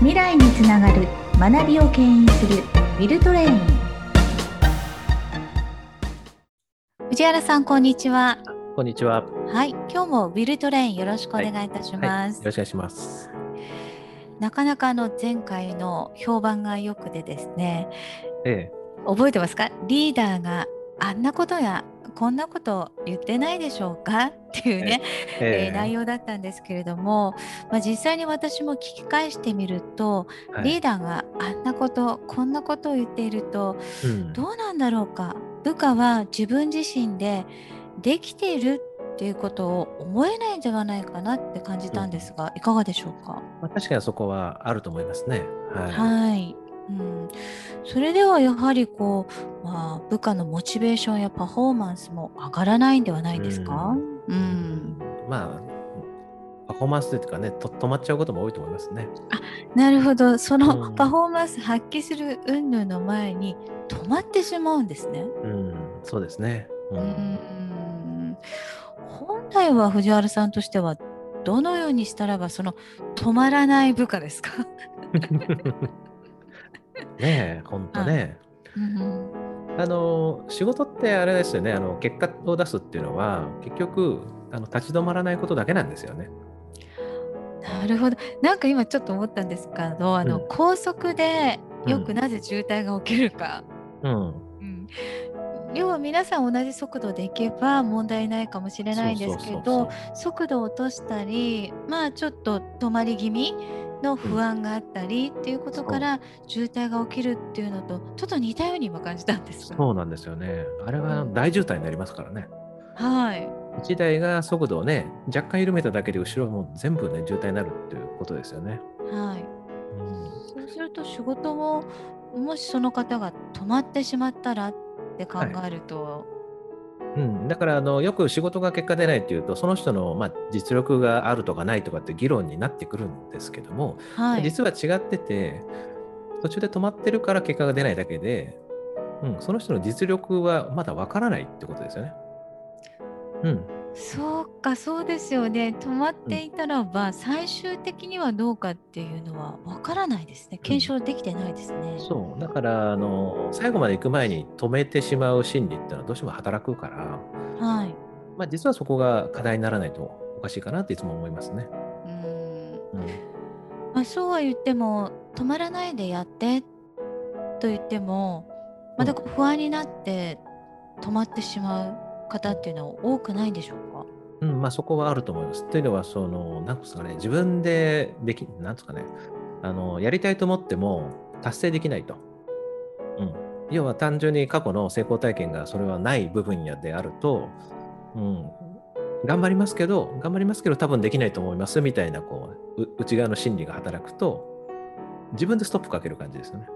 未来につながる学びを牽引するウィルトレイン。藤原さんこんにちは。こんにちは。はい今日もウィルトレインよろしくお願いいたします、はいはい、よろしくお願いします。なかなかあの前回の評判が良くてですね、ええ、覚えてますか？リーダーがあんなことやこんなこと言ってないでしょうか？っていうね、ええ。ー、内容だったんですけれども、まあ、実際に私も聞き返してみると、はい、リーダーがあんなことこんなことを言っていると、うん、どうなんだろうか？部下は自分自身でできているっていうことを思えないんではないかなって感じたんですが、うん、いかがでしょうか、まあ、確かにそこはあると思いますね。はい、はいうん、それではやはりこう、まあ、部下のモチベーションやパフォーマンスも上がらないんではないですか、うん、うん、まあパフォーマンスというかねと止まっちゃうことも多いと思いますね。あなるほど。そのパフォーマンス発揮する云々の前に止まってしまうんですね。うん、そうですね。うん、うん本来は藤原さんとしてはどのようにしたらばその止まらない部下ですかねえ、ほんとね。あの仕事ってあれですよね。あの結果を出すっていうのは結局あの立ち止まらないことだけなんですよね。なるほど。なんか今ちょっと思ったんですけどあの、うん、高速でよくなぜ渋滞が起きるか。うん、うん。うん要は皆さん同じ速度で行けば問題ないかもしれないんですけど速度を落としたりまあちょっと止まり気味の不安があったりっていうことから渋滞が起きるっていうのとちょっと似たように今感じたんですそうなんですよね。あれは大渋滞になりますからね。はい。1台が速度をね若干緩めただけで後ろも全部ね渋滞になるっていうことですよね。はい。うん、そうすると仕事ももしその方が止まってしまったらって考えると、はいうん、だからあのよく仕事が結果出ないっていうとその人の、まあ、実力があるとかないとかって議論になってくるんですけども、はい、実は違ってて途中で止まってるから結果が出ないだけで、うん、その人の実力はまだわからないってことですよね。うん、そうかそうですよね。止まっていたらば、うん、最終的にはどうかっていうのはわからないですね。検証できてないですね、うん、そう。だからあの最後まで行く前に止めてしまう心理っていうのはどうしても働くから、はい。まあ、実はそこが課題にならないとおかしいかなっていつも思いますね。うん、まあ、そうは言っても止まらないでやってと言ってもまた不安になって止まってしまう。方っていうのは多くないんでしょうか？うんまあ、そこはあると思います。というのは、その、なんですかね、自分ででき、なんですかね、あの、やりたいと思っても達成できないと。うん。要は単純に過去の成功体験がそれはない部分やであると、うん、頑張りますけど、頑張りますけど、多分できないと思いますみたいな、こう、内側の心理が働くと、自分でストップかける感じですよね。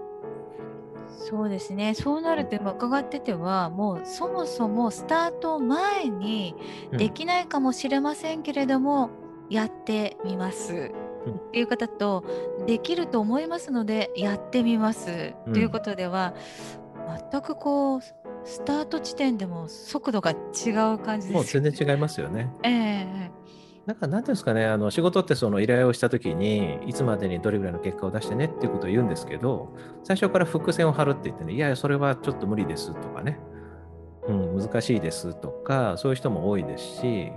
そうですね。そうなると今伺っててはもうそもそもスタート前にできないかもしれませんけれども、うん、やってみます。っていう方とできると思いますのでやってみます。ということでは、全くこうスタート地点でも速度が違う感じです、ね、もう全然違いますよね。ええーなんか、なんていうんですかね、あの仕事ってその依頼をしたときに、いつまでにどれぐらいの結果を出してねっていうことを言うんですけど、最初から伏線を張るって言ってね、いやいや、それはちょっと無理ですとかね、うん、難しいですとか、そういう人も多いですし、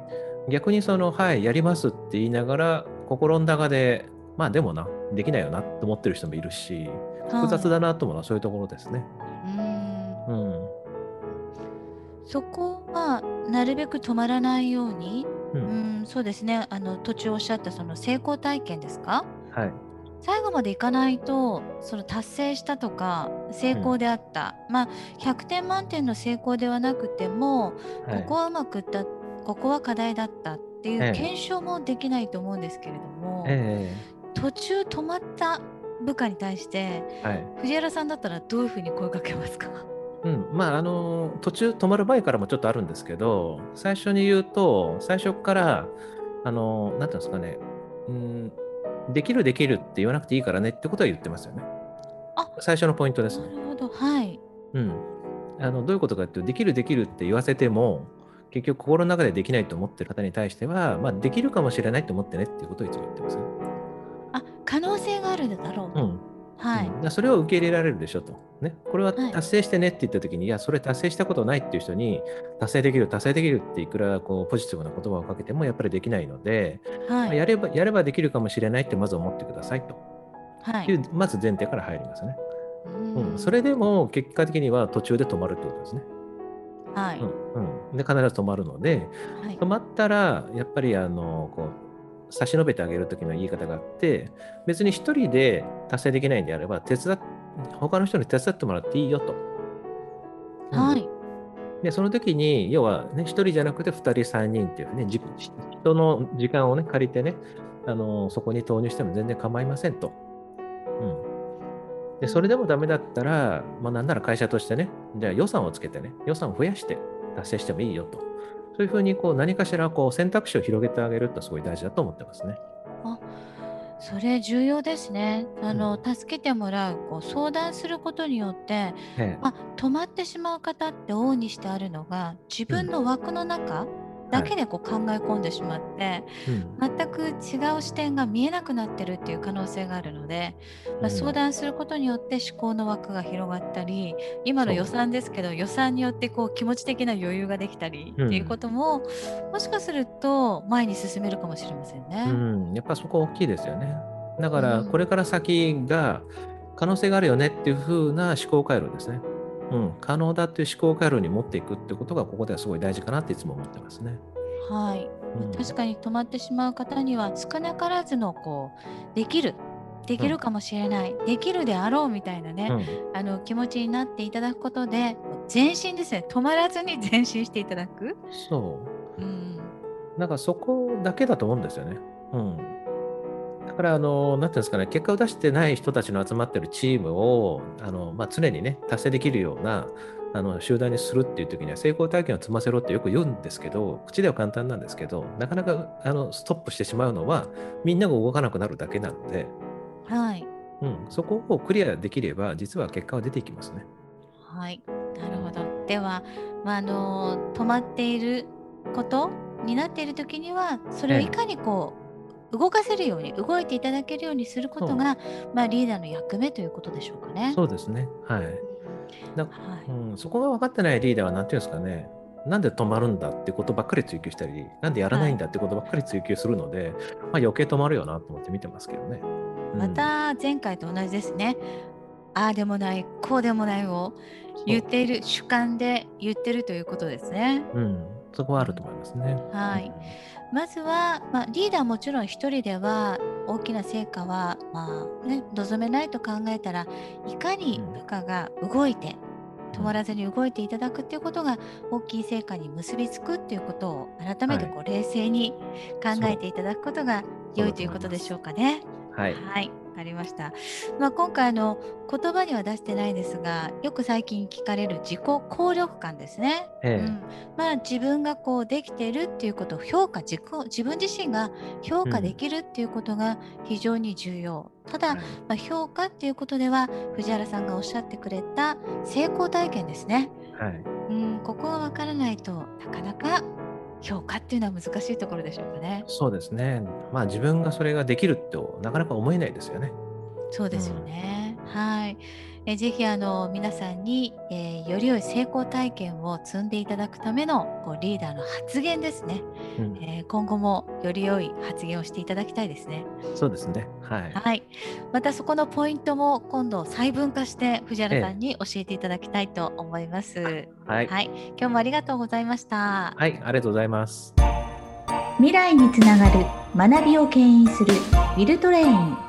逆にその、はい、やりますって言いながら、心の中で、まあでもな、できないよなって思ってる人もいるし、複雑だなと思うのはそういうところですね。うん、うん、そこはなるべく止まらないようにうん、そうですね。あの途中おっしゃったその成功体験ですか？はい。最後までいかないとその達成したとか成功であった、うん、まあ100点満点の成功ではなくても、はい、ここはうまくいったここは課題だったっていう検証もできないと思うんですけれども、ええ、途中止まった部下に対して、はい、藤原さんだったらどういうふうに声かけますか？うん、まああの途中止まる前からもちょっとあるんですけど最初に言うと最初からあのなんていうんですかね、うん、できるできるって言わなくていいからねってことは言ってますよね。あ最初のポイントですね。なるほどはい。うん、あのどういうことかっていうとできるできるって言わせても結局心の中でできないと思ってる方に対しては、まあ、できるかもしれないと思ってねっていうことをいつも言ってます、ね。あ可能性があるだろうと。うんはい、うん、それを受け入れられるでしょと、ね、これは達成してねって言った時に、はい、いやそれ達成したことないっていう人に達成できる達成できるっていくらこうポジティブな言葉をかけてもやっぱりできないので、はい、やればやればできるかもしれないってまず思ってくださいと、はい、いうまず前提から入りますね。うん、それでも結果的には途中で止まるってことですね。はい、うん。うん、で必ず止まるので、はい、止まったらやっぱりあのこう差し伸べてあげる時の言い方があって別に1人で達成できないんであれば手伝他の人に手伝ってもらっていいよと。はい、でその時に要は、ね、1人じゃなくて2人3人っていうね人の時間をね借りてねあのそこに投入しても全然構いませんと。うんでそれでもダメだったら、まあ、なんなら会社としてね、じゃあ予算をつけてね、予算を増やして達成してもいいよと。そういうふうにこう何かしらこう選択肢を広げてあげるってすごい大事だと思ってますね。あそれ重要ですね。あの、うん、助けてもらうこう相談することによって、ええ、あ止まってしまう方って往々にしてあるのが自分の枠の中、うんだけでこう考え込んでしまって、はい、全く違う視点が見えなくなってるっていう可能性があるので、まあ、相談することによって思考の枠が広がったり今の予算ですけど予算によってこう気持ち的な余裕ができたりっていうことも、うん、もしかすると前に進めるかもしれませんね。うん、やっぱそこ大きいですよね。だからこれから先が可能性があるよねっていう風な思考回路ですね。うん、可能だっていう思考回路に持っていくってことがここではすごい大事かなっていつも思ってますね。はい、うん、確かに止まってしまう方には少なからずのこうできる。できるかもしれない、うん、できるであろうみたいなね、うん、あの気持ちになっていただくことで前進ですね。止まらずに前進していただく。そう、うん、なんかそこだけだと思うんですよね。うん、だから、あの、なんていうんですかね、結果を出してない人たちの集まってるチームを、あの、まあ、常にね、達成できるような、あの集団にするっていう時には成功体験を積ませろってよく言うんですけど口では簡単なんですけどなかなかあのストップしてしまうのはみんなが動かなくなるだけなので、はい。うん、そこをクリアできれば実は結果は出ていきますね。はい。なるほど。では、まあ、あの止まっていることになっている時にはそれをいかにこう、動かせるように動いていただけるようにすることが、まあ、リーダーの役目ということでしょうかね。そうですね、はいだはい、うん、そこが分かってないリーダーは何て言うんですかねなんで止まるんだってことばっかり追求したりなんでやらないんだってことばっかり追求するので、はい、まあ、余計止まるよなと思って見てますけどね。うん、また前回と同じですね。ああでもないこうでもないを言っている主観で言ってるということですね。うん、そこはあると思いますね。はい。うんまずは、まあ、リーダーもちろん1人では大きな成果は、まあね、望めないと考えたらいかに部下が動いて止まらずに動いていただくっていうことが大きい成果に結びつくっていうことを改めてこう冷静に考えていただくことが良いということでしょうかね。はい、はいありました。まあ、今回の言葉には出してないですがよく最近聞かれる自己効力感ですね。ええ、うんまあ、自分がこうできているっていうことを評価自己自分自身が評価できるっていうことが非常に重要。うん、ただ、まあ、評価っていうことでは藤原さんがおっしゃってくれた成功体験ですね。はい、うんここが分からないとなかなか評価っていうのは難しいところでしょうかね。そうですね。まあ自分がそれができるとなかなか思えないですよね。そうですよね。うん、はい。えぜひあの皆さんに、えー、より良い成功体験を積んでいただくためのこうリーダーの発言ですね、うん、えー、今後もより良い発言をしていただきたいですね。そうですね。はい。はい。またそこのポイントも今度細分化して藤原さんに教えていただきたいと思います。ええ、はい、はい。今日もありがとうございました。はい、ありがとうございます。未来につながる学びを牽引するウィルトレイン。